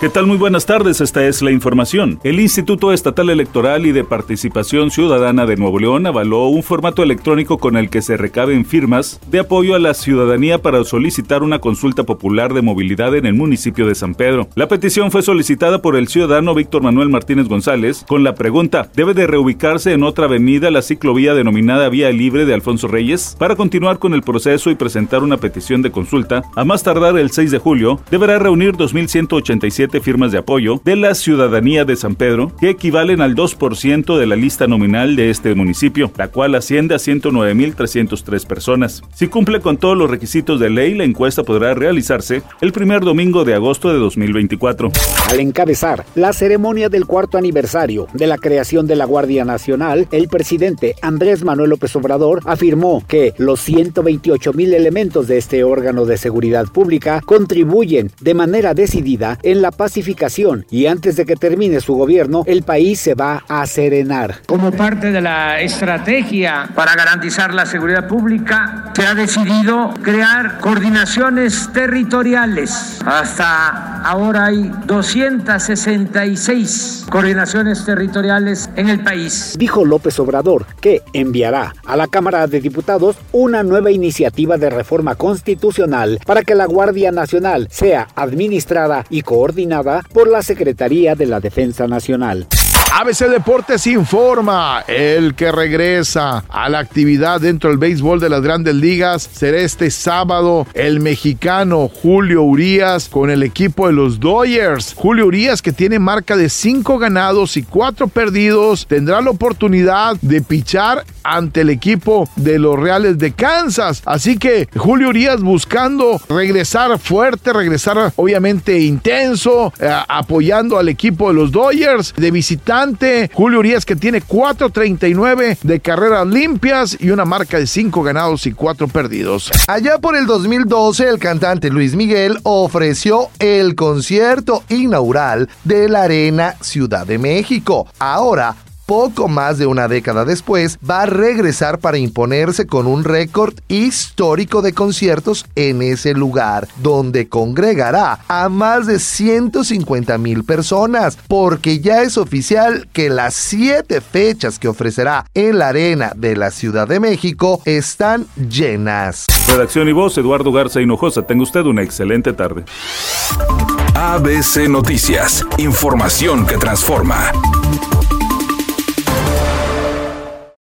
¿Qué tal? Muy buenas tardes, esta es la información. El Instituto Estatal Electoral y de Participación Ciudadana de Nuevo León avaló un formato electrónico con el que se recaben firmas de apoyo a la ciudadanía para solicitar una consulta popular de movilidad en el municipio de San Pedro. La petición fue solicitada por el ciudadano Víctor Manuel Martínez González con la pregunta, ¿debe de reubicarse en otra avenida la ciclovía denominada Vía Libre de Alfonso Reyes? Para continuar con el proceso y presentar una petición de consulta, a más tardar el 6 de julio, deberá reunir 2.187 firmas de apoyo de la ciudadanía de San Pedro, que equivalen al 2% de la lista nominal de este municipio, la cual asciende a 109.303 personas. Si cumple con todos los requisitos de ley, la encuesta podrá realizarse el primer domingo de agosto de 2024. Al encabezar la ceremonia del cuarto aniversario de la creación de la Guardia Nacional, el presidente Andrés Manuel López Obrador afirmó que los 128 mil elementos de este órgano de seguridad pública contribuyen de manera decidida en la pacificación y antes de que termine su gobierno, el país se va a serenar. Como parte de la estrategia para garantizar la seguridad pública, se ha decidido crear coordinaciones territoriales. Hasta ahora hay 266 coordinaciones territoriales en el país. Dijo López Obrador que enviará a la Cámara de Diputados una nueva iniciativa de reforma constitucional para que la Guardia Nacional sea administrada y coordinada por la Secretaría de la Defensa Nacional. ABC Deportes informa, el que regresa a la actividad dentro del béisbol de las grandes ligas será este sábado el mexicano Julio Urias con el equipo de los Dodgers. Julio Urias que tiene marca de 5 ganados y 4 perdidos tendrá la oportunidad de pichar ante el equipo de los Reales de Kansas. Así que Julio Urias buscando regresar fuerte, regresar obviamente intenso, eh, apoyando al equipo de los Dodgers de visitar Julio Urias que tiene 4.39 de carreras limpias y una marca de 5 ganados y 4 perdidos. Allá por el 2012 el cantante Luis Miguel ofreció el concierto inaugural de la Arena Ciudad de México. Ahora poco más de una década después, va a regresar para imponerse con un récord histórico de conciertos en ese lugar, donde congregará a más de 150 mil personas, porque ya es oficial que las siete fechas que ofrecerá en la arena de la Ciudad de México están llenas. Redacción y voz, Eduardo Garza Hinojosa. Tenga usted una excelente tarde. ABC Noticias, información que transforma.